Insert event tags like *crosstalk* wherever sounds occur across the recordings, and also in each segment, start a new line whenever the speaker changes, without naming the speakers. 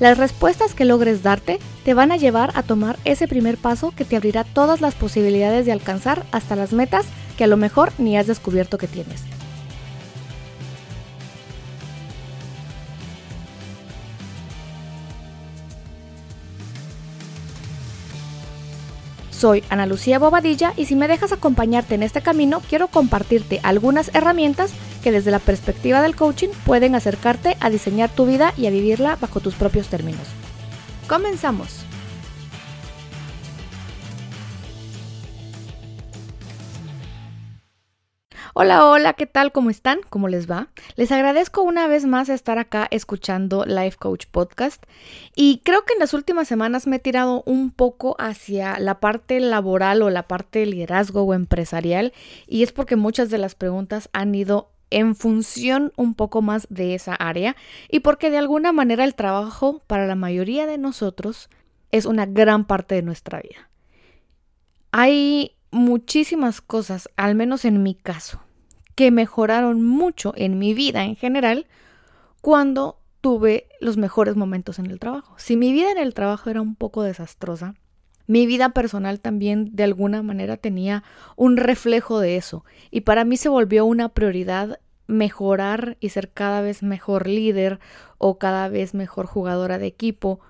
Las respuestas que logres darte te van a llevar a tomar ese primer paso que te abrirá todas las posibilidades de alcanzar hasta las metas que a lo mejor ni has descubierto que tienes. Soy Ana Lucía Bobadilla y si me dejas acompañarte en este camino, quiero compartirte algunas herramientas que desde la perspectiva del coaching pueden acercarte a diseñar tu vida y a vivirla bajo tus propios términos. Comenzamos. Hola, hola, ¿qué tal? ¿Cómo están? ¿Cómo les va? Les agradezco una vez más estar acá escuchando Life Coach Podcast y creo que en las últimas semanas me he tirado un poco hacia la parte laboral o la parte de liderazgo o empresarial y es porque muchas de las preguntas han ido en función un poco más de esa área y porque de alguna manera el trabajo para la mayoría de nosotros es una gran parte de nuestra vida. Hay muchísimas cosas, al menos en mi caso, que mejoraron mucho en mi vida en general cuando tuve los mejores momentos en el trabajo. Si mi vida en el trabajo era un poco desastrosa, mi vida personal también de alguna manera tenía un reflejo de eso y para mí se volvió una prioridad mejorar y ser cada vez mejor líder o cada vez mejor jugadora de equipo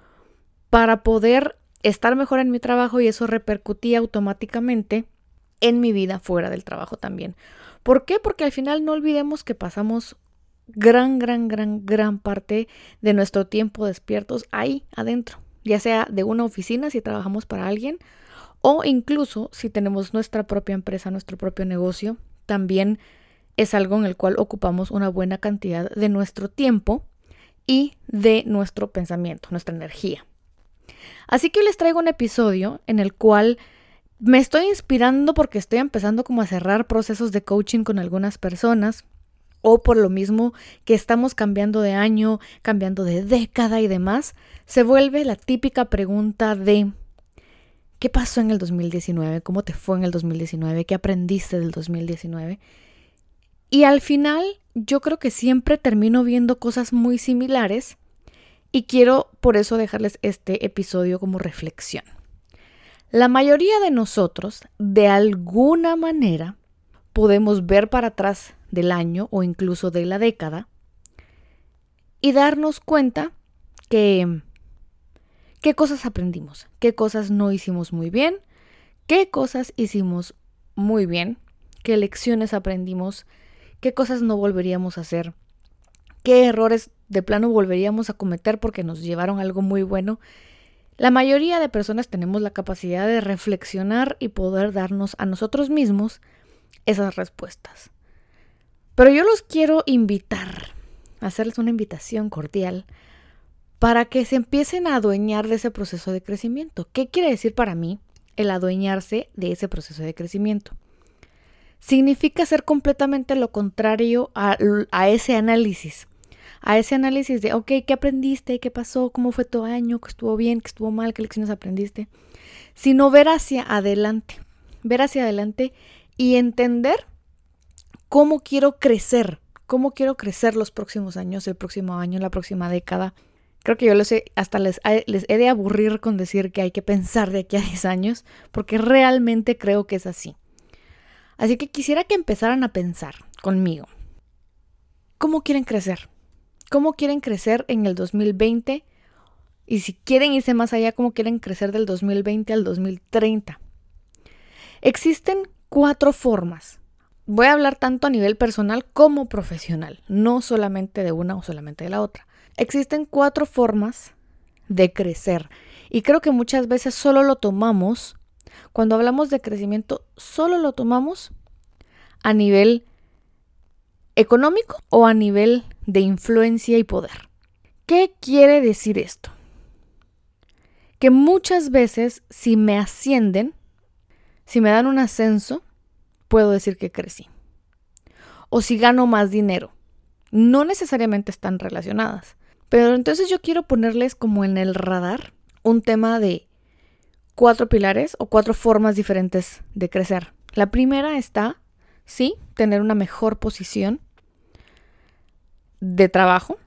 para poder estar mejor en mi trabajo y eso repercutía automáticamente en mi vida fuera del trabajo también. ¿Por qué? Porque al final no olvidemos que pasamos gran, gran, gran, gran parte de nuestro tiempo despiertos ahí adentro, ya sea de una oficina si trabajamos para alguien o incluso si tenemos nuestra propia empresa, nuestro propio negocio, también es algo en el cual ocupamos una buena cantidad de nuestro tiempo y de nuestro pensamiento, nuestra energía. Así que les traigo un episodio en el cual me estoy inspirando porque estoy empezando como a cerrar procesos de coaching con algunas personas o por lo mismo que estamos cambiando de año, cambiando de década y demás, se vuelve la típica pregunta de ¿qué pasó en el 2019? ¿Cómo te fue en el 2019? ¿Qué aprendiste del 2019? Y al final yo creo que siempre termino viendo cosas muy similares y quiero por eso dejarles este episodio como reflexión. La mayoría de nosotros, de alguna manera, podemos ver para atrás del año o incluso de la década y darnos cuenta que qué cosas aprendimos, qué cosas no hicimos muy bien, qué cosas hicimos muy bien, qué lecciones aprendimos, qué cosas no volveríamos a hacer, qué errores de plano volveríamos a cometer porque nos llevaron algo muy bueno la mayoría de personas tenemos la capacidad de reflexionar y poder darnos a nosotros mismos esas respuestas. Pero yo los quiero invitar, hacerles una invitación cordial para que se empiecen a adueñar de ese proceso de crecimiento. ¿Qué quiere decir para mí el adueñarse de ese proceso de crecimiento? Significa ser completamente lo contrario a, a ese análisis a ese análisis de, ok, ¿qué aprendiste? ¿Qué pasó? ¿Cómo fue tu año? ¿Qué estuvo bien? ¿Qué estuvo mal? ¿Qué lecciones aprendiste? Sino ver hacia adelante, ver hacia adelante y entender cómo quiero crecer, cómo quiero crecer los próximos años, el próximo año, la próxima década. Creo que yo lo sé, hasta les, les he de aburrir con decir que hay que pensar de aquí a *laughs* 10 años, porque realmente creo que es así. Así que quisiera que empezaran a pensar conmigo. ¿Cómo quieren crecer? Cómo quieren crecer en el 2020 y si quieren irse más allá, cómo quieren crecer del 2020 al 2030. Existen cuatro formas. Voy a hablar tanto a nivel personal como profesional, no solamente de una o solamente de la otra. Existen cuatro formas de crecer y creo que muchas veces solo lo tomamos, cuando hablamos de crecimiento, solo lo tomamos a nivel económico o a nivel de influencia y poder. ¿Qué quiere decir esto? Que muchas veces si me ascienden, si me dan un ascenso, puedo decir que crecí. O si gano más dinero. No necesariamente están relacionadas. Pero entonces yo quiero ponerles como en el radar un tema de cuatro pilares o cuatro formas diferentes de crecer. La primera está, sí, tener una mejor posición de trabajo,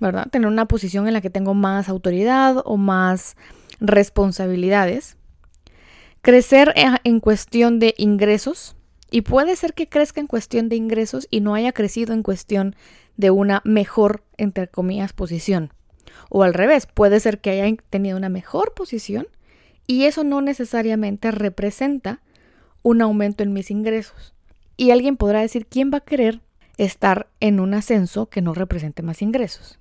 ¿verdad? Tener una posición en la que tengo más autoridad o más responsabilidades. Crecer en cuestión de ingresos. Y puede ser que crezca en cuestión de ingresos y no haya crecido en cuestión de una mejor, entre comillas, posición. O al revés, puede ser que haya tenido una mejor posición y eso no necesariamente representa un aumento en mis ingresos. Y alguien podrá decir, ¿quién va a querer estar en un ascenso que no represente más ingresos?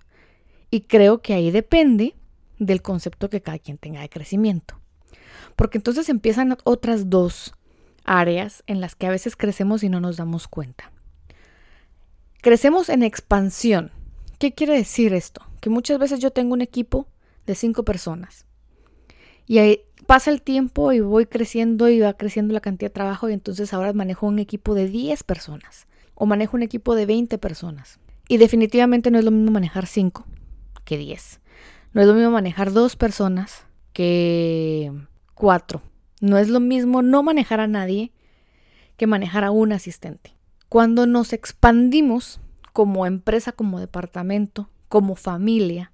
Y creo que ahí depende del concepto que cada quien tenga de crecimiento. Porque entonces empiezan otras dos áreas en las que a veces crecemos y no nos damos cuenta. Crecemos en expansión. ¿Qué quiere decir esto? Que muchas veces yo tengo un equipo de cinco personas y ahí pasa el tiempo y voy creciendo y va creciendo la cantidad de trabajo y entonces ahora manejo un equipo de 10 personas o manejo un equipo de 20 personas. Y definitivamente no es lo mismo manejar 5 que 10. No es lo mismo manejar dos personas que cuatro. No es lo mismo no manejar a nadie que manejar a un asistente. Cuando nos expandimos como empresa, como departamento, como familia,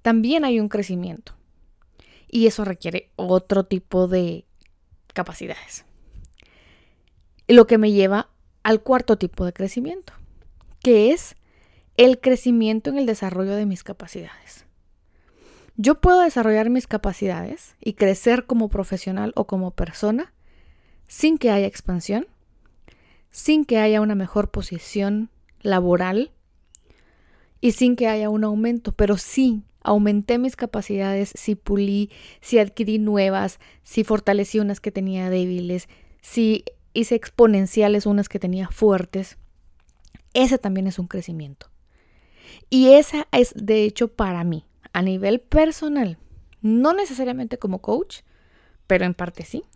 también hay un crecimiento. Y eso requiere otro tipo de capacidades. Lo que me lleva al cuarto tipo de crecimiento, que es el crecimiento en el desarrollo de mis capacidades. Yo puedo desarrollar mis capacidades y crecer como profesional o como persona sin que haya expansión, sin que haya una mejor posición laboral y sin que haya un aumento, pero sí aumenté mis capacidades, si pulí, si adquirí nuevas, si fortalecí unas que tenía débiles, si hice exponenciales unas que tenía fuertes. Ese también es un crecimiento. Y esa es, de hecho, para mí, a nivel personal, no necesariamente como coach, pero en parte sí. *laughs*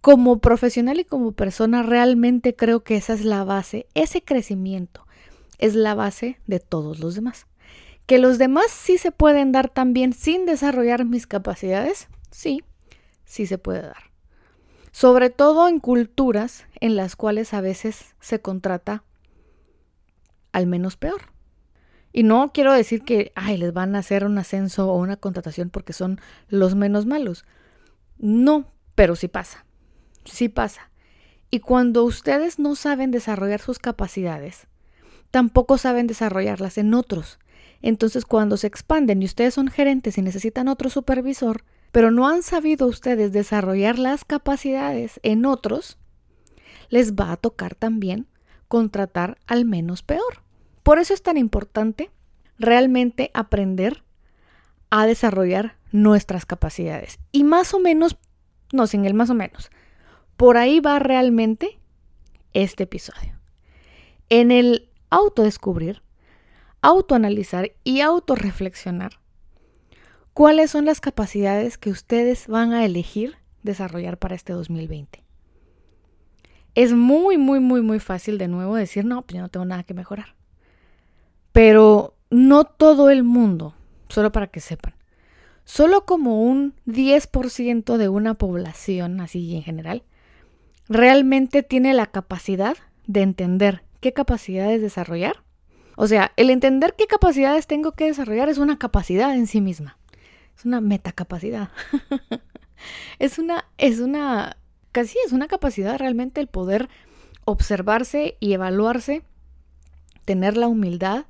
Como profesional y como persona, realmente creo que esa es la base, ese crecimiento es la base de todos los demás. Que los demás sí se pueden dar también sin desarrollar mis capacidades, sí, sí se puede dar. Sobre todo en culturas en las cuales a veces se contrata al menos peor. Y no quiero decir que, ay, les van a hacer un ascenso o una contratación porque son los menos malos. No, pero sí pasa. Sí pasa. Y cuando ustedes no saben desarrollar sus capacidades, tampoco saben desarrollarlas en otros. Entonces, cuando se expanden y ustedes son gerentes y necesitan otro supervisor, pero no han sabido ustedes desarrollar las capacidades en otros, les va a tocar también contratar al menos peor. Por eso es tan importante realmente aprender a desarrollar nuestras capacidades. Y más o menos, no, sin el más o menos, por ahí va realmente este episodio. En el autodescubrir, autoanalizar y autorreflexionar cuáles son las capacidades que ustedes van a elegir desarrollar para este 2020. Es muy, muy, muy, muy fácil de nuevo decir, no, pues yo no tengo nada que mejorar. Pero no todo el mundo, solo para que sepan, solo como un 10% de una población, así en general, realmente tiene la capacidad de entender qué capacidades desarrollar. O sea, el entender qué capacidades tengo que desarrollar es una capacidad en sí misma. Es una metacapacidad. *laughs* es una, es una, casi es una capacidad realmente el poder observarse y evaluarse, tener la humildad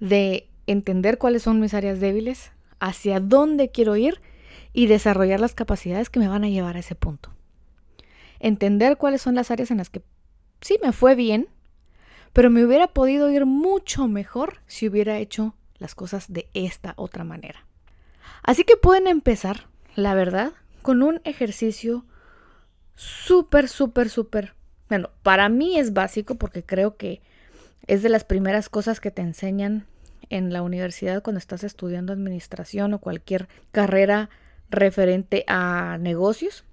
de entender cuáles son mis áreas débiles, hacia dónde quiero ir y desarrollar las capacidades que me van a llevar a ese punto. Entender cuáles son las áreas en las que sí me fue bien, pero me hubiera podido ir mucho mejor si hubiera hecho las cosas de esta otra manera. Así que pueden empezar, la verdad, con un ejercicio súper, súper, súper, bueno, para mí es básico porque creo que es de las primeras cosas que te enseñan en la universidad cuando estás estudiando administración o cualquier carrera referente a negocios.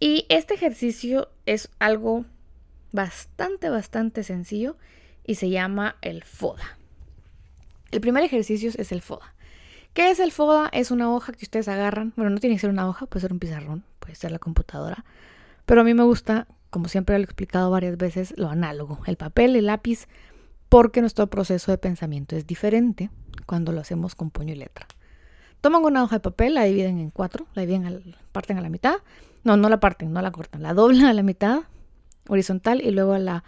Y este ejercicio es algo bastante, bastante sencillo y se llama el FODA. El primer ejercicio es el FODA. ¿Qué es el FODA? Es una hoja que ustedes agarran. Bueno, no tiene que ser una hoja, puede ser un pizarrón, puede ser la computadora. Pero a mí me gusta, como siempre lo he explicado varias veces, lo análogo. El papel, el lápiz, porque nuestro proceso de pensamiento es diferente cuando lo hacemos con puño y letra. Toman una hoja de papel, la dividen en cuatro, la dividen, parten a la mitad. No, no la parten, no la cortan, la doblan a la mitad horizontal y luego a la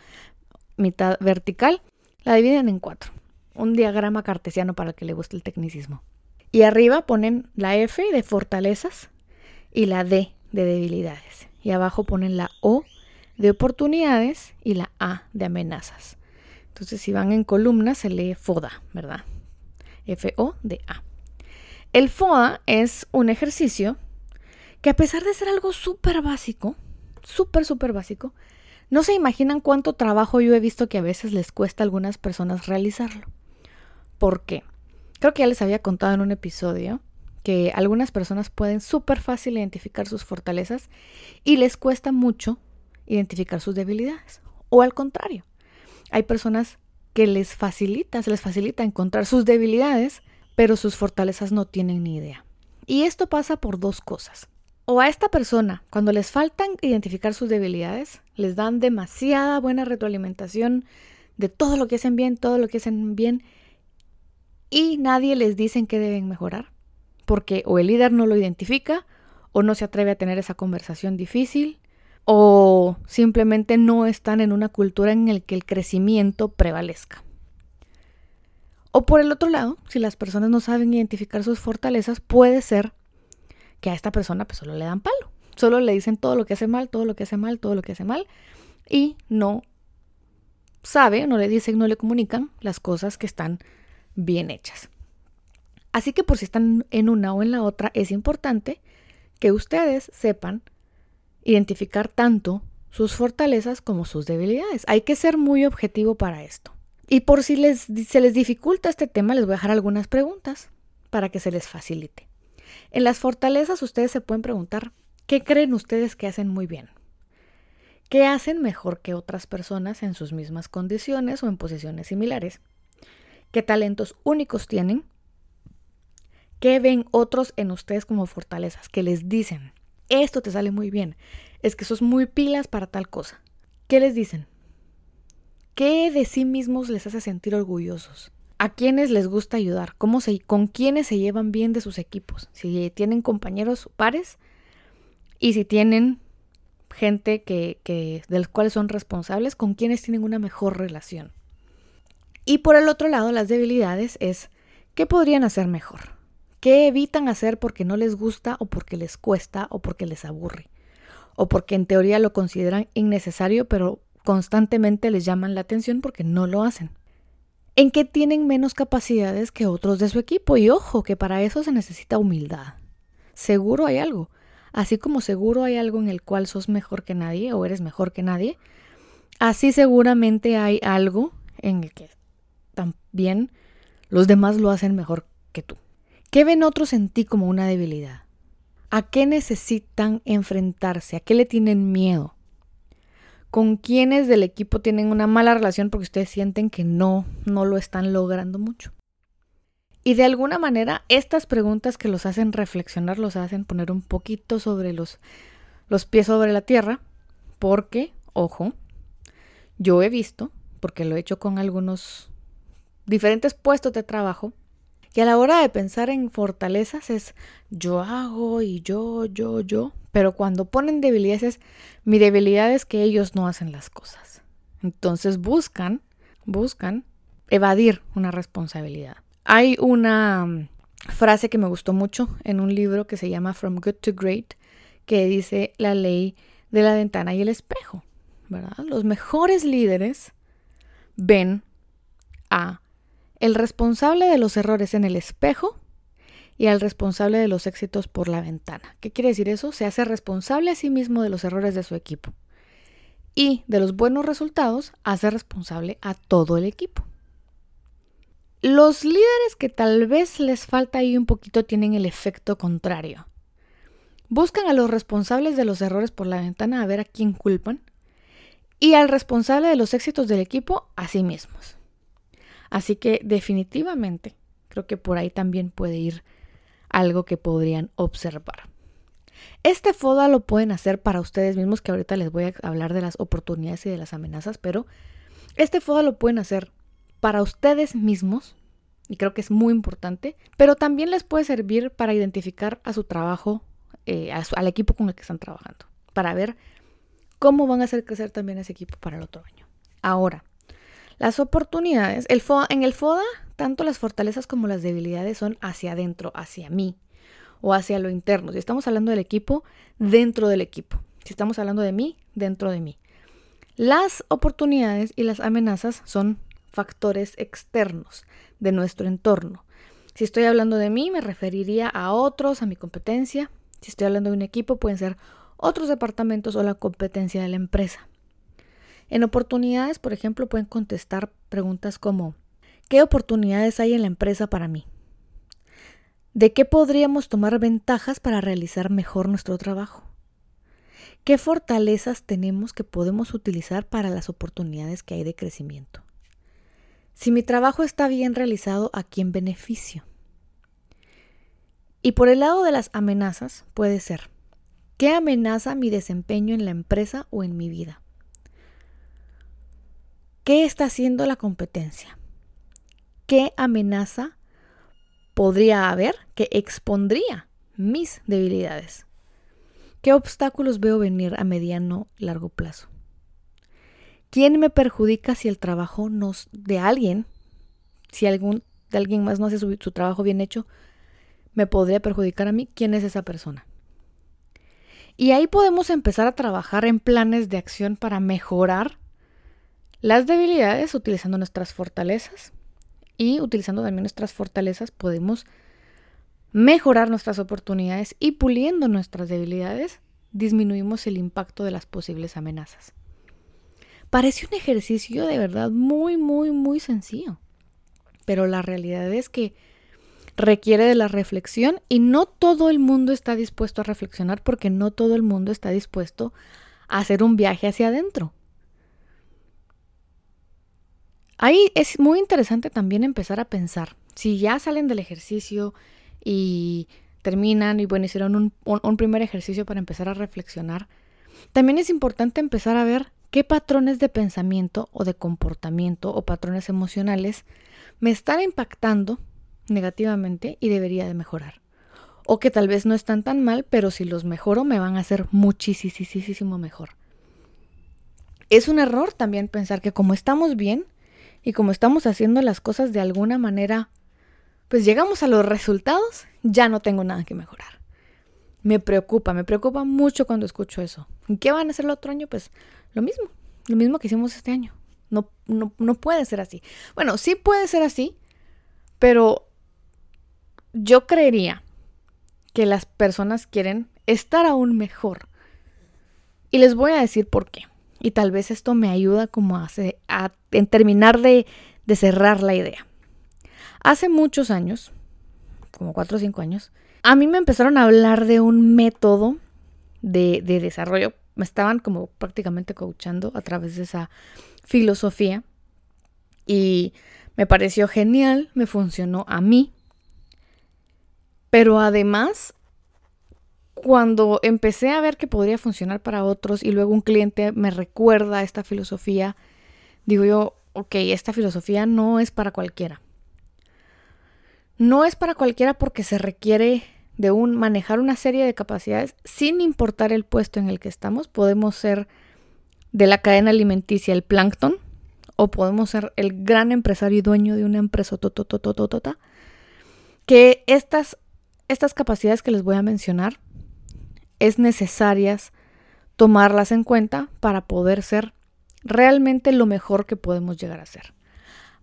mitad vertical. La dividen en cuatro. Un diagrama cartesiano para el que le guste el tecnicismo. Y arriba ponen la F de fortalezas y la D de debilidades. Y abajo ponen la O de oportunidades y la A de amenazas. Entonces, si van en columnas, se lee FODA, ¿verdad? F-O de A. El FODA es un ejercicio que a pesar de ser algo súper básico, súper, súper básico, no se imaginan cuánto trabajo yo he visto que a veces les cuesta a algunas personas realizarlo. ¿Por qué? Creo que ya les había contado en un episodio que algunas personas pueden súper fácil identificar sus fortalezas y les cuesta mucho identificar sus debilidades. O al contrario, hay personas que les facilita, se les facilita encontrar sus debilidades, pero sus fortalezas no tienen ni idea. Y esto pasa por dos cosas. O a esta persona, cuando les faltan identificar sus debilidades, les dan demasiada buena retroalimentación de todo lo que hacen bien, todo lo que hacen bien, y nadie les dice en qué deben mejorar, porque o el líder no lo identifica, o no se atreve a tener esa conversación difícil, o simplemente no están en una cultura en la que el crecimiento prevalezca. O por el otro lado, si las personas no saben identificar sus fortalezas, puede ser que a esta persona pues solo le dan palo. Solo le dicen todo lo que hace mal, todo lo que hace mal, todo lo que hace mal y no sabe, no le dicen, no le comunican las cosas que están bien hechas. Así que por si están en una o en la otra, es importante que ustedes sepan identificar tanto sus fortalezas como sus debilidades. Hay que ser muy objetivo para esto. Y por si les, se les dificulta este tema, les voy a dejar algunas preguntas para que se les facilite. En las fortalezas ustedes se pueden preguntar, ¿qué creen ustedes que hacen muy bien? ¿Qué hacen mejor que otras personas en sus mismas condiciones o en posiciones similares? ¿Qué talentos únicos tienen? ¿Qué ven otros en ustedes como fortalezas? ¿Qué les dicen? Esto te sale muy bien. Es que sos muy pilas para tal cosa. ¿Qué les dicen? ¿Qué de sí mismos les hace sentir orgullosos? ¿A quiénes les gusta ayudar? ¿Cómo se, ¿Con quiénes se llevan bien de sus equipos? Si tienen compañeros pares y si tienen gente que, que, de los cuales son responsables, con quienes tienen una mejor relación. Y por el otro lado, las debilidades es qué podrían hacer mejor, qué evitan hacer porque no les gusta o porque les cuesta o porque les aburre, o porque en teoría lo consideran innecesario, pero constantemente les llaman la atención porque no lo hacen. En qué tienen menos capacidades que otros de su equipo. Y ojo, que para eso se necesita humildad. Seguro hay algo. Así como seguro hay algo en el cual sos mejor que nadie o eres mejor que nadie, así seguramente hay algo en el que también los demás lo hacen mejor que tú. ¿Qué ven otros en ti como una debilidad? ¿A qué necesitan enfrentarse? ¿A qué le tienen miedo? ¿Con quiénes del equipo tienen una mala relación porque ustedes sienten que no, no lo están logrando mucho? Y de alguna manera estas preguntas que los hacen reflexionar, los hacen poner un poquito sobre los, los pies sobre la tierra, porque, ojo, yo he visto, porque lo he hecho con algunos diferentes puestos de trabajo, que a la hora de pensar en fortalezas es yo hago y yo, yo, yo, pero cuando ponen debilidades es mi debilidad es que ellos no hacen las cosas. Entonces buscan, buscan evadir una responsabilidad. Hay una mm, frase que me gustó mucho en un libro que se llama From Good to Great, que dice la ley de la ventana y el espejo, ¿verdad? Los mejores líderes ven a el responsable de los errores en el espejo y al responsable de los éxitos por la ventana. ¿Qué quiere decir eso? Se hace responsable a sí mismo de los errores de su equipo. Y de los buenos resultados, hace responsable a todo el equipo. Los líderes que tal vez les falta ahí un poquito tienen el efecto contrario. Buscan a los responsables de los errores por la ventana a ver a quién culpan y al responsable de los éxitos del equipo a sí mismos. Así que definitivamente creo que por ahí también puede ir algo que podrían observar. Este FODA lo pueden hacer para ustedes mismos, que ahorita les voy a hablar de las oportunidades y de las amenazas, pero este FODA lo pueden hacer para ustedes mismos, y creo que es muy importante, pero también les puede servir para identificar a su trabajo, eh, al equipo con el que están trabajando, para ver cómo van a hacer crecer también ese equipo para el otro año. Ahora, las oportunidades, el en el FODA, tanto las fortalezas como las debilidades son hacia adentro, hacia mí o hacia lo interno. Si estamos hablando del equipo, dentro del equipo. Si estamos hablando de mí, dentro de mí. Las oportunidades y las amenazas son factores externos de nuestro entorno. Si estoy hablando de mí, me referiría a otros, a mi competencia. Si estoy hablando de un equipo, pueden ser otros departamentos o la competencia de la empresa. En oportunidades, por ejemplo, pueden contestar preguntas como ¿qué oportunidades hay en la empresa para mí? ¿De qué podríamos tomar ventajas para realizar mejor nuestro trabajo? ¿Qué fortalezas tenemos que podemos utilizar para las oportunidades que hay de crecimiento? Si mi trabajo está bien realizado, ¿a quién beneficio? Y por el lado de las amenazas puede ser, ¿qué amenaza mi desempeño en la empresa o en mi vida? ¿Qué está haciendo la competencia? ¿Qué amenaza podría haber que expondría mis debilidades? ¿Qué obstáculos veo venir a mediano largo plazo? ¿Quién me perjudica si el trabajo nos, de alguien, si algún, de alguien más no hace su, su trabajo bien hecho, me podría perjudicar a mí? ¿Quién es esa persona? Y ahí podemos empezar a trabajar en planes de acción para mejorar las debilidades utilizando nuestras fortalezas y utilizando también nuestras fortalezas podemos mejorar nuestras oportunidades y puliendo nuestras debilidades disminuimos el impacto de las posibles amenazas. Parece un ejercicio de verdad muy, muy, muy sencillo, pero la realidad es que requiere de la reflexión y no todo el mundo está dispuesto a reflexionar porque no todo el mundo está dispuesto a hacer un viaje hacia adentro. Ahí es muy interesante también empezar a pensar, si ya salen del ejercicio y terminan y bueno, hicieron un, primer ejercicio para empezar a reflexionar, también es importante empezar a ver qué patrones de pensamiento o de comportamiento o patrones emocionales me están impactando negativamente y debería de mejorar. O que tal vez no están tan mal, pero si los mejoro me van a hacer muchísimo mejor. Es un error también pensar que como estamos bien, y como estamos haciendo las cosas de alguna manera, pues llegamos a los resultados, ya no tengo nada que mejorar. Me preocupa, me preocupa mucho cuando escucho eso. ¿Y qué van a hacer el otro año? Pues lo mismo, lo mismo que hicimos este año. No, no, no puede ser así. Bueno, sí puede ser así, pero yo creería que las personas quieren estar aún mejor. Y les voy a decir por qué. Y tal vez esto me ayuda como a, en terminar de, cerrar la idea. Hace muchos años, como cuatro o cinco años, a mí me empezaron a hablar de un método de, de desarrollo. Me estaban como prácticamente coachando a través de esa filosofía. Y me pareció genial, me funcionó a mí. Pero además cuando empecé a ver que podría funcionar para otros y luego un cliente me recuerda esta filosofía, digo yo, ok, esta filosofía no es para cualquiera. No es para cualquiera porque se requiere de un manejar una serie de capacidades sin importar el puesto en el que estamos. Podemos ser de la cadena alimenticia el plancton o podemos ser el gran empresario y dueño de una empresa tototototota. Que estas, estas capacidades que les voy a mencionar es necesarias tomarlas en cuenta para poder ser realmente lo mejor que podemos llegar a ser.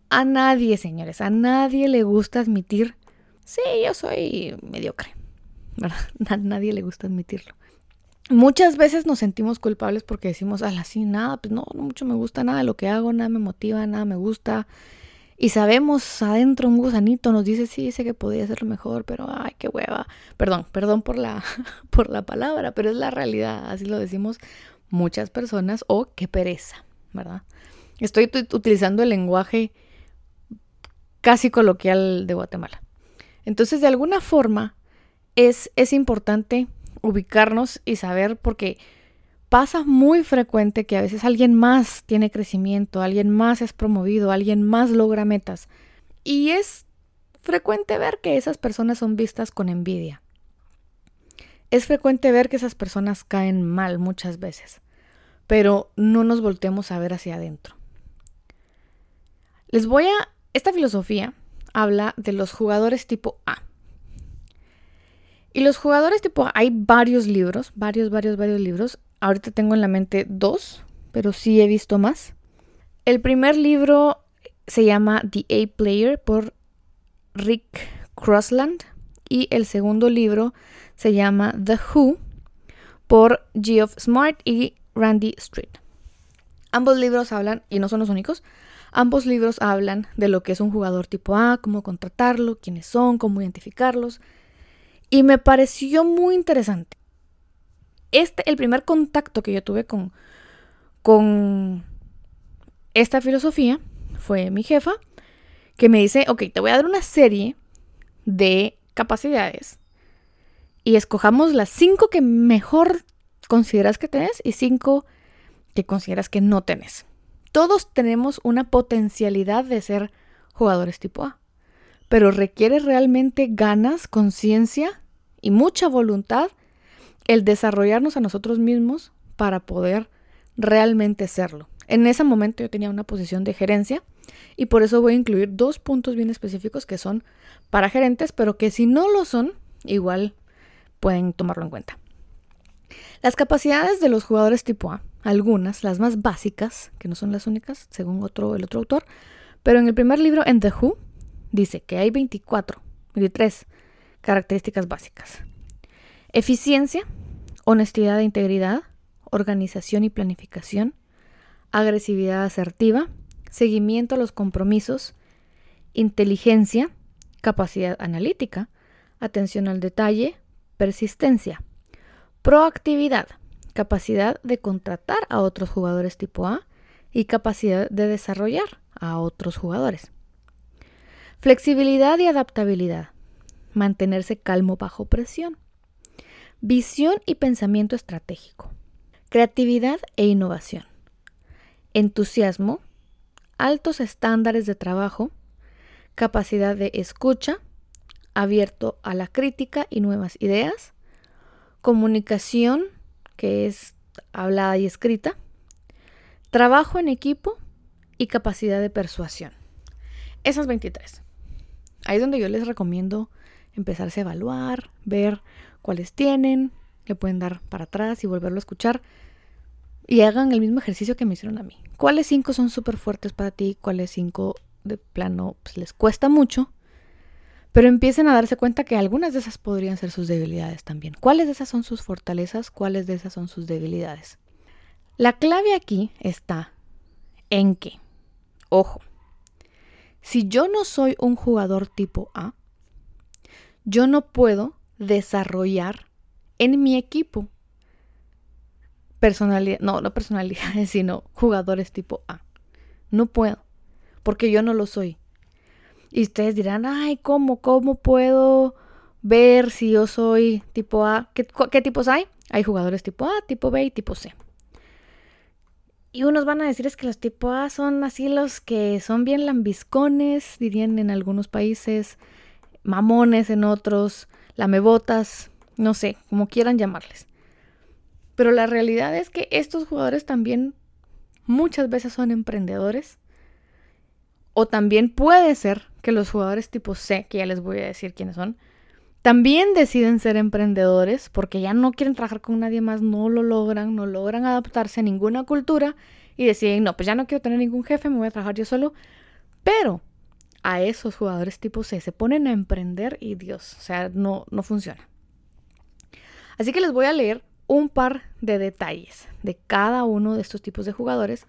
A nadie, señores, a nadie le gusta admitir, sí, yo soy mediocre. *laughs* ¿verdad? A nadie le gusta admitirlo. Muchas veces nos sentimos culpables porque decimos, ala, sí, nada, pues no, no mucho me gusta nada de lo que hago, nada me motiva, nada me gusta. Y sabemos adentro un gusanito nos dice, sí, sé que podría ser mejor, pero ay, qué hueva. Perdón, perdón por la, *laughs* por la palabra, pero es la realidad, así lo decimos muchas personas, o qué pereza, ¿verdad? Estoy utilizando el lenguaje casi coloquial de Guatemala. Entonces, de alguna forma, es, es importante ubicarnos y saber porque pasa muy frecuente que a veces alguien más tiene crecimiento, alguien más es promovido, alguien más logra metas. Y es frecuente ver que esas personas son vistas con envidia. Es frecuente ver que esas personas caen mal muchas veces, pero no nos volteemos a ver hacia adentro. Les voy a... Esta filosofía habla de los jugadores tipo A. Y los jugadores tipo A, hay varios libros, varios, varios, varios libros. Ahorita tengo en la mente dos, pero sí he visto más. El primer libro se llama The A Player por Rick Crossland y el segundo libro se llama The Who por Geoff Smart y Randy Street. Ambos libros hablan, y no son los únicos, ambos libros hablan de lo que es un jugador tipo A, cómo contratarlo, quiénes son, cómo identificarlos. Y me pareció muy interesante este, el primer contacto que yo tuve con, con esta filosofía fue mi jefa, que me dice, ok, te voy a dar una serie de capacidades y escojamos las cinco que mejor consideras que tenés y cinco que consideras que no tenés. Todos tenemos una potencialidad de ser jugadores tipo A, pero requiere realmente ganas, conciencia y mucha voluntad el desarrollarnos a nosotros mismos para poder realmente serlo. En ese momento yo tenía una posición de gerencia y por eso voy a incluir dos puntos bien específicos que son para gerentes, pero que si no lo son, igual pueden tomarlo en cuenta. Las capacidades de los jugadores tipo A, algunas, las más básicas, que no son las únicas, según otro, el otro autor, pero en el primer libro, en The Who, dice que hay 24, 23 características básicas. Eficiencia, honestidad e integridad, organización y planificación, agresividad asertiva, seguimiento a los compromisos, inteligencia, capacidad analítica, atención al detalle, persistencia, proactividad, capacidad de contratar a otros jugadores tipo A y capacidad de desarrollar a otros jugadores. Flexibilidad y adaptabilidad, mantenerse calmo bajo presión Visión y pensamiento estratégico. Creatividad e innovación. Entusiasmo. Altos estándares de trabajo. Capacidad de escucha. Abierto a la crítica y nuevas ideas. Comunicación, que es hablada y escrita. Trabajo en equipo y capacidad de persuasión. Esas 23. Ahí es donde yo les recomiendo empezarse a evaluar, ver cuáles tienen, le pueden dar para atrás y volverlo a escuchar. Y hagan el mismo ejercicio que me hicieron a mí. ¿Cuáles cinco son súper fuertes para ti? ¿Cuáles cinco de plano pues, les cuesta mucho? Pero empiecen a darse cuenta que algunas de esas podrían ser sus debilidades también. ¿Cuáles de esas son sus fortalezas? ¿Cuáles de esas son sus debilidades? La clave aquí está en que, ojo, si yo no soy un jugador tipo A, yo no puedo desarrollar en mi equipo personalidad, no, no personalidades, *laughs* sino jugadores tipo A. No puedo, porque yo no lo soy. Y ustedes dirán, ay, ¿cómo, cómo puedo ver si yo soy tipo A? ¿Qué, ¿Qué, tipos hay? Hay jugadores tipo A, tipo B y tipo C. Y unos van a decir es que los tipo A son así los que son bien lambiscones, dirían en algunos países, mamones en otros, lamebotas, no sé, como quieran llamarles. Pero la realidad es que estos jugadores también muchas veces son emprendedores. O también puede ser que los jugadores tipo C, que ya les voy a decir quiénes son, también deciden ser emprendedores porque ya no quieren trabajar con nadie más, no lo logran, no logran adaptarse a ninguna cultura y deciden, no, pues ya no quiero tener ningún jefe, me voy a trabajar yo solo. Pero a esos jugadores tipo C. Se ponen a emprender y Dios, o sea, no, no funciona. Así que les voy a leer un par de detalles de cada uno de estos tipos de jugadores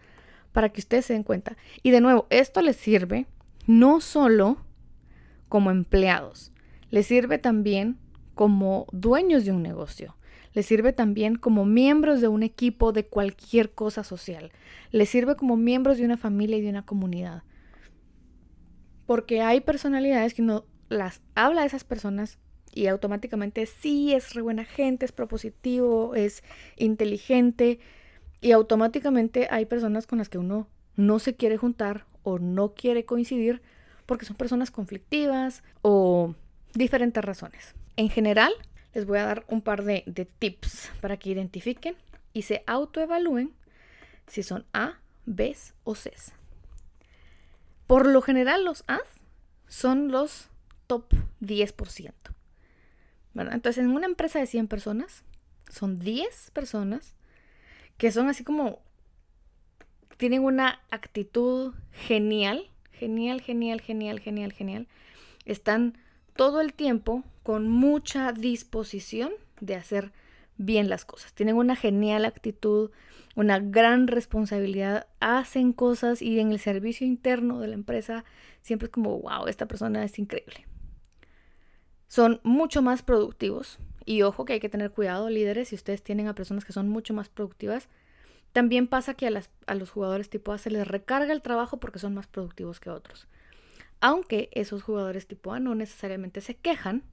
para que ustedes se den cuenta. Y de nuevo, esto les sirve no solo como empleados, les sirve también como dueños de un negocio. Les sirve también como miembros de un equipo de cualquier cosa social. Les sirve como miembros de una familia y de una comunidad. Porque hay personalidades que uno las habla a esas personas y automáticamente sí es re buena gente, es propositivo, es inteligente y automáticamente hay personas con las que uno no se quiere juntar o no quiere coincidir porque son personas conflictivas o diferentes razones. En general, les voy a dar un par de, tips para que identifiquen y se autoevalúen si son A, B o C. Por lo general, los A son los top 10%. Entonces, en una empresa de 100 personas, son 10 personas que son así como, tienen una actitud genial, genial, genial, genial, genial, genial. Están todo el tiempo con mucha disposición de hacer bien las cosas. Tienen una genial actitud, una gran responsabilidad, hacen cosas y en el servicio interno de la empresa siempre es como, wow, esta persona es increíble. Son mucho más productivos y ojo que hay que tener cuidado, líderes, si ustedes tienen a personas que son mucho más productivas. También pasa que a, a los jugadores tipo A se les recarga el trabajo porque son más productivos que otros. Aunque esos jugadores tipo A no necesariamente se quejan,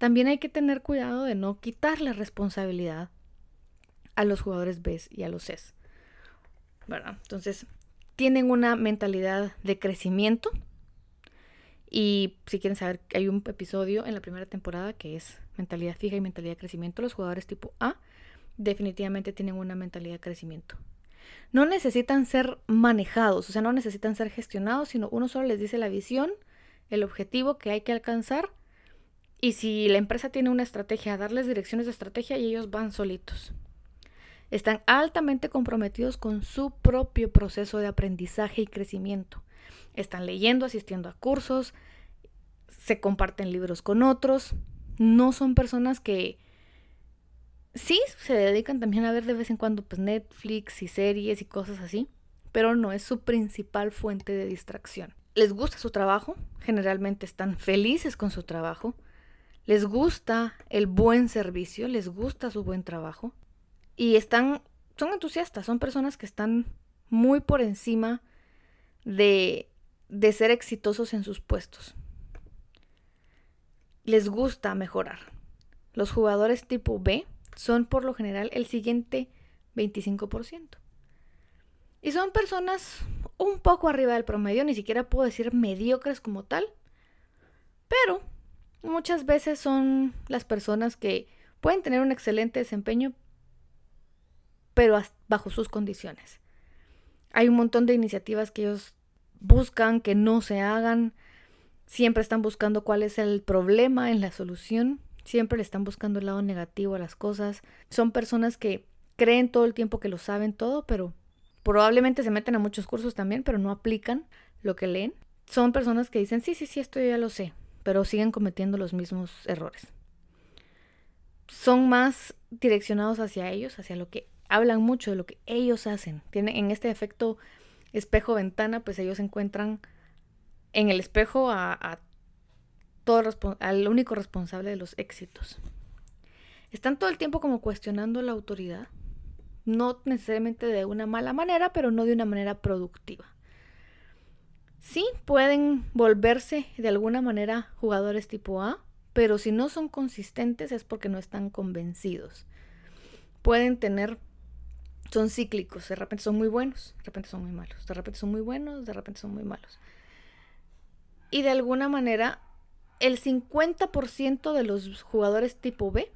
también hay que tener cuidado de no quitarle responsabilidad a los jugadores B y a los C. ¿Verdad? Entonces, tienen una mentalidad de crecimiento. Y si quieren saber, hay un episodio en la primera temporada que es mentalidad fija y mentalidad de crecimiento. Los jugadores tipo A definitivamente tienen una mentalidad de crecimiento no necesitan ser manejados, o sea, no necesitan ser gestionados, sino uno solo les dice la visión, el objetivo que hay que alcanzar. Y si la empresa tiene una estrategia, darles direcciones de estrategia y ellos van solitos. Están altamente comprometidos con su propio proceso de aprendizaje y crecimiento. Están leyendo, asistiendo a cursos, se comparten libros con otros. No son personas que sí se dedican también a ver de vez en cuando pues Netflix y series y cosas así, pero no es su principal fuente de distracción. Les gusta su trabajo, generalmente están felices con su trabajo, les gusta el buen servicio, les gusta su buen trabajo y están son entusiastas, son personas que están muy por encima de de ser exitosos en sus puestos. Les gusta mejorar. Los jugadores tipo B son por lo general el siguiente 25%. Y son personas un poco arriba del promedio, ni siquiera puedo decir mediocres como tal, pero muchas veces son las personas que pueden tener un excelente desempeño, pero bajo sus condiciones. Hay un montón de iniciativas que ellos buscan que no se hagan, siempre están buscando cuál es el problema en la solución Siempre le están buscando el lado negativo a las cosas. Son personas que creen todo el tiempo que lo saben todo, pero probablemente se meten a muchos cursos también, pero no aplican lo que leen. Son personas que dicen, sí, sí, sí, esto ya lo sé, pero siguen cometiendo los mismos errores. Son más direccionados hacia ellos, hacia lo que hablan mucho de lo que ellos hacen. Tienen en este efecto espejo-ventana, pues ellos encuentran en el espejo a, a al único responsable de los éxitos. Están todo el tiempo como cuestionando la autoridad, no necesariamente de una mala manera, pero no de una manera productiva. Sí, pueden volverse de alguna manera jugadores tipo A, pero si no son consistentes es porque no están convencidos. Pueden tener, son cíclicos, de repente son muy buenos, de repente son muy malos, de repente son muy buenos, de repente son muy malos. Y de alguna manera el 50% de los jugadores tipo B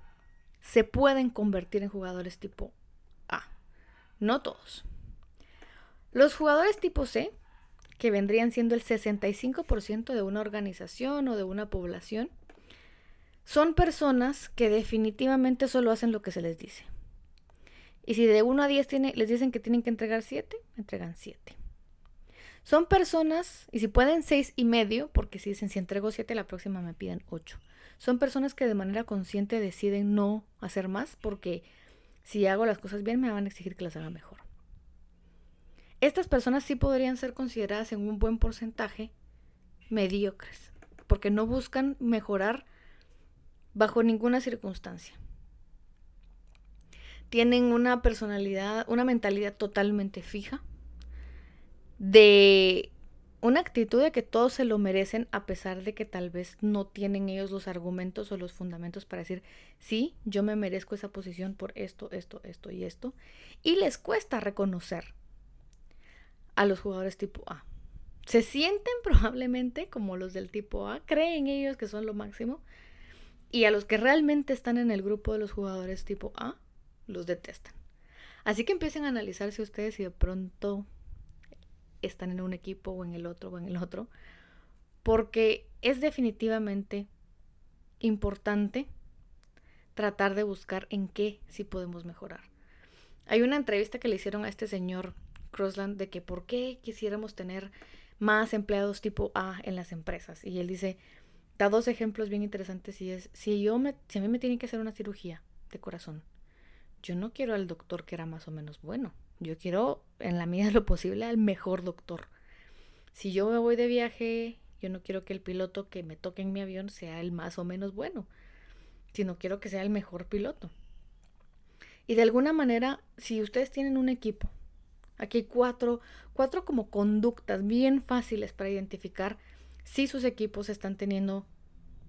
se pueden convertir en jugadores tipo A. No todos. Los jugadores tipo C, que vendrían siendo el 65% de una organización o de una población, son personas que definitivamente solo hacen lo que se les dice. Y si de 1 a 10 les dicen que tienen que entregar 7, entregan 7. Son personas, y si pueden seis y medio, porque si dicen si entrego siete, la próxima me piden ocho. Son personas que de manera consciente deciden no hacer más porque si hago las cosas bien me van a exigir que las haga mejor. Estas personas sí podrían ser consideradas en un buen porcentaje mediocres, porque no buscan mejorar bajo ninguna circunstancia. Tienen una personalidad, una mentalidad totalmente fija, de una actitud de que todos se lo merecen a pesar de que tal vez no tienen ellos los argumentos o los fundamentos para decir, sí, yo me merezco esa posición por esto, esto, esto y esto. Y les cuesta reconocer a los jugadores tipo A. Se sienten probablemente como los del tipo A, creen ellos que son lo máximo, y a los que realmente están en el grupo de los jugadores tipo A, los detestan. Así que empiecen a analizarse ustedes si de pronto están en un equipo o en el otro o en el otro, porque es definitivamente importante tratar de buscar en qué sí podemos mejorar. Hay una entrevista que le hicieron a este señor Crossland de que por qué quisiéramos tener más empleados tipo A en las empresas. Y él dice, da dos ejemplos bien interesantes y es, si, yo me, si a mí me tienen que hacer una cirugía de corazón, yo no quiero al doctor que era más o menos bueno. Yo quiero, en la medida de lo posible, al mejor doctor. Si yo me voy de viaje, yo no quiero que el piloto que me toque en mi avión sea el más o menos bueno, sino quiero que sea el mejor piloto. Y de alguna manera, si ustedes tienen un equipo, aquí hay cuatro, cuatro como conductas bien fáciles para identificar si sus equipos están teniendo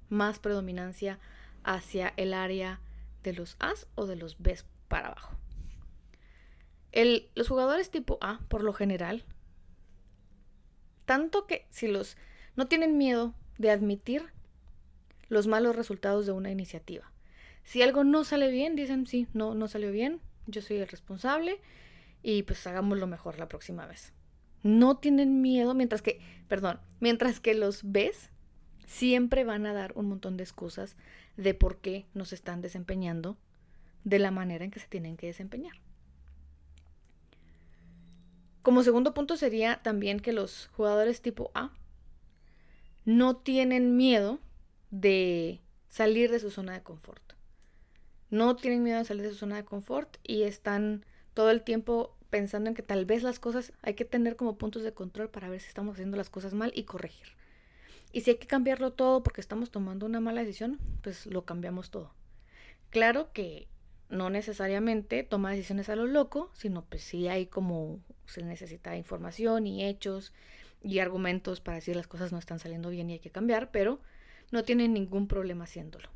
más predominancia hacia el área de los As o de los Bs para abajo. los jugadores tipo A, por lo general, tanto que si los no tienen miedo de admitir los malos resultados de una iniciativa. Si algo no sale bien, dicen sí, no, no salió bien, yo soy el responsable y pues hagámoslo mejor la próxima vez no tienen miedo, mientras que, perdón, mientras que los ves, siempre van a dar un montón de excusas de por qué no se están desempeñando de la manera en que se tienen que desempeñar. Como segundo punto sería también que los jugadores tipo A no tienen miedo de salir de su zona de confort. No tienen miedo de salir de su zona de confort y están todo el tiempo pensando en que tal vez las cosas hay que tener como puntos de control para ver si estamos haciendo las cosas mal y corregir. Y si hay que cambiarlo todo porque estamos tomando una mala decisión, pues lo cambiamos todo. Claro que no necesariamente toma decisiones a lo loco, sino pues sí hay como se necesita información y hechos y argumentos para decir las cosas no están saliendo bien y hay que cambiar, pero no tienen ningún problema haciéndolo.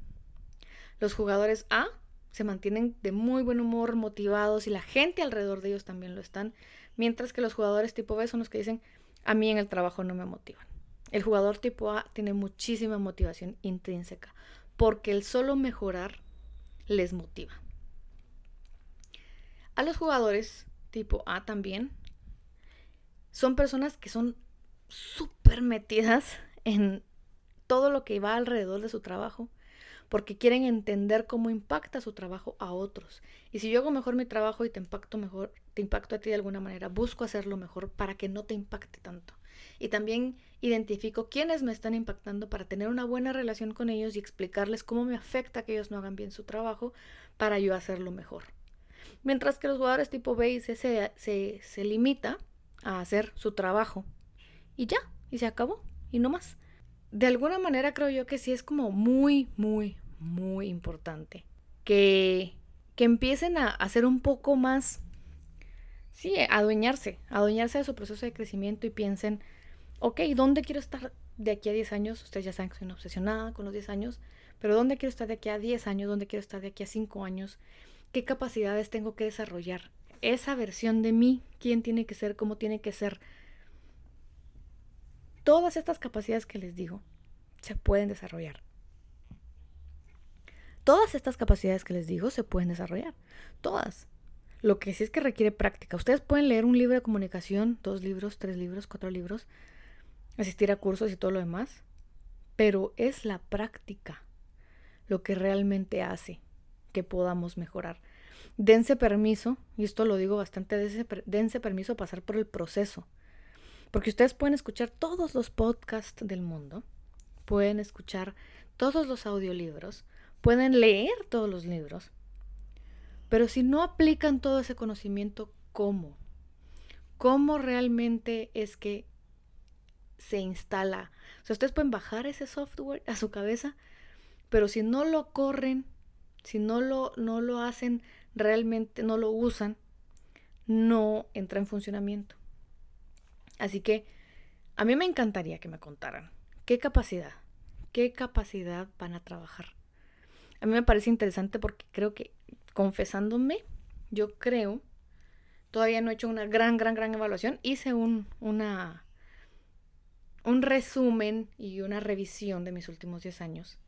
Los jugadores A se mantienen de muy buen humor, motivados y la gente alrededor de ellos también lo están, mientras que los jugadores tipo B son los que dicen, a mí en el trabajo no me motivan. El jugador tipo A tiene muchísima motivación intrínseca, porque el solo mejorar les motiva. A los jugadores tipo A también son personas que son súper metidas en todo lo que va alrededor de su trabajo porque quieren entender cómo impacta su trabajo a otros. Y si yo hago mejor mi trabajo y te impacto mejor, te impacto a ti de alguna manera, busco hacerlo mejor para que no te impacte tanto. Y también identifico quiénes me están impactando para tener una buena relación con ellos y explicarles cómo me afecta que ellos no hagan bien su trabajo para yo hacerlo mejor. Mientras que los jugadores tipo B y C se, se, se limita a hacer su trabajo. Y ya, y se acabó, y no más de alguna manera creo yo que sí es como muy, muy, muy importante que, que empiecen a hacer un poco más, sí, adueñarse, adueñarse de su proceso de crecimiento y piensen, ok, ¿dónde quiero estar de aquí a 10 años? Ustedes ya saben que soy una obsesionada con los 10 años, pero ¿dónde quiero estar de aquí a 10 años? ¿Dónde quiero estar de aquí a 5 años? ¿Qué capacidades tengo que desarrollar? Esa versión de mí, ¿quién tiene que ser? ¿Cómo tiene que ser? Todas estas capacidades que les digo se pueden desarrollar. Todas estas capacidades que les digo se pueden desarrollar. Todas. Lo que sí es que requiere práctica. Ustedes pueden leer un libro de comunicación, dos libros, tres libros, cuatro libros, asistir a cursos y todo lo demás. Pero es la práctica lo que realmente hace que podamos mejorar. Dense permiso, y esto lo digo bastante, dense, permiso a pasar por el proceso porque ustedes pueden escuchar todos los podcasts del mundo, pueden escuchar todos los audiolibros, pueden leer todos los libros, pero si no aplican todo ese conocimiento, ¿cómo? ¿Cómo realmente es que se instala. O sea, ustedes pueden bajar ese software a su cabeza, pero si no lo corren, si no lo, no lo hacen realmente, no lo usan, no entra en funcionamiento. Así que a mí me encantaría que me contaran qué capacidad, qué capacidad van a trabajar. A mí me parece interesante porque creo que, confesándome, yo creo, todavía no he hecho una gran, gran, gran evaluación. Hice un, una, un resumen y una revisión de mis últimos 10 años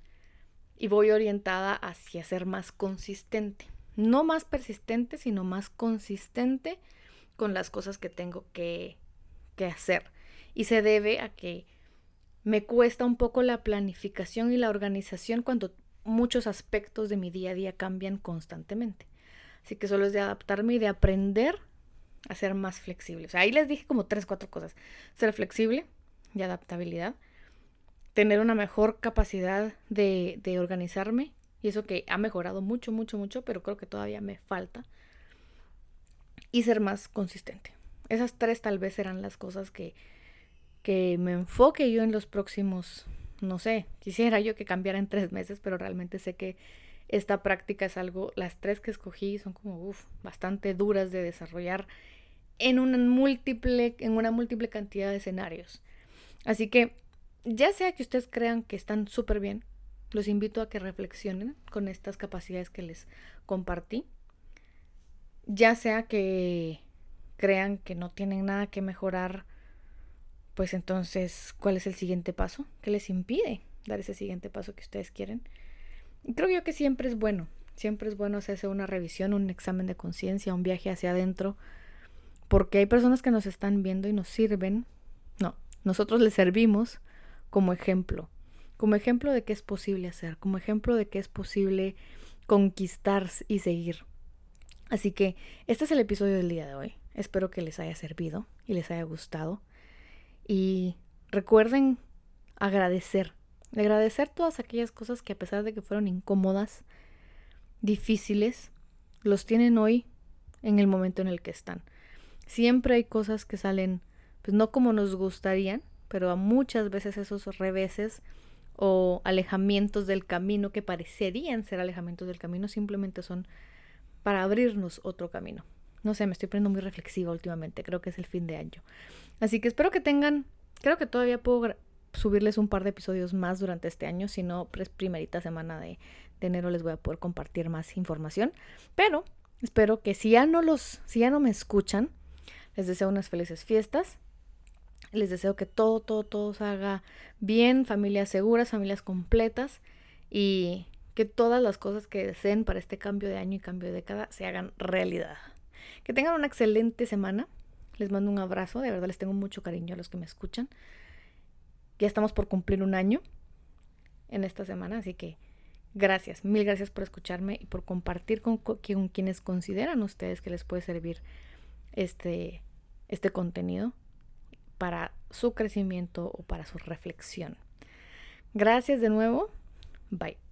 y voy orientada hacia ser más consistente. No más persistente, sino más consistente con las cosas que tengo que, hacer. Y se debe a que me cuesta un poco la planificación y la organización cuando muchos aspectos de mi día a día cambian constantemente. Así que solo es de adaptarme y de aprender a ser más flexible. O sea, ahí les dije como tres, cuatro cosas. Ser flexible y adaptabilidad. Tener una mejor capacidad de, de organizarme. Y eso que ha mejorado mucho, mucho, mucho, pero creo que todavía me falta. Y ser más consistente. Esas tres tal vez serán las cosas que, que me enfoque yo en los próximos, no sé, quisiera yo que cambiara en tres meses, pero realmente sé que esta práctica es algo, las tres que escogí son como, bastante duras de desarrollar en una múltiple, en una múltiple cantidad de escenarios. Así que, ya sea que ustedes crean que están súper bien, los invito a que reflexionen con estas capacidades que les compartí. Ya sea que crean que no tienen nada que mejorar pues entonces, ¿cuál es el siguiente paso? ¿Qué les impide dar ese siguiente paso que ustedes quieren? Y creo yo que siempre es bueno, siempre es bueno hacerse una revisión, un examen de conciencia, un viaje hacia adentro, porque hay personas que nos están viendo y nos sirven, no, nosotros les servimos como ejemplo, como ejemplo de qué es posible hacer, como ejemplo de qué es posible conquistar y seguir. Así que este es el episodio del día de hoy. Espero que les haya servido y les haya gustado. Y recuerden agradecer, agradecer todas aquellas cosas que a pesar de que fueron incómodas, difíciles, los tienen hoy en el momento en el que están. Siempre hay cosas que salen, pues no como nos gustarían, pero a muchas veces esos reveses o alejamientos del camino que parecerían ser alejamientos del camino simplemente son para abrirnos otro camino. No sé, me estoy poniendo muy reflexiva últimamente, creo que es el fin de año. Así que espero que tengan, creo que todavía puedo subirles un par de episodios más durante este año, si no, pues primerita semana de, enero les voy a poder compartir más información. Pero espero que si ya no los, si ya no me escuchan, les deseo unas felices fiestas. Les deseo que todo, todo, todo se haga bien, familias seguras, familias completas y que todas las cosas que deseen para este cambio de año y cambio de década se hagan realidad. Que tengan una excelente semana. Les mando un abrazo. De verdad les tengo mucho cariño a los que me escuchan. Ya estamos por cumplir un año en esta semana, así que gracias, mil gracias por escucharme y por compartir con, quienes consideran ustedes que les puede servir este, este contenido para su crecimiento o para su reflexión. Gracias de nuevo. Bye.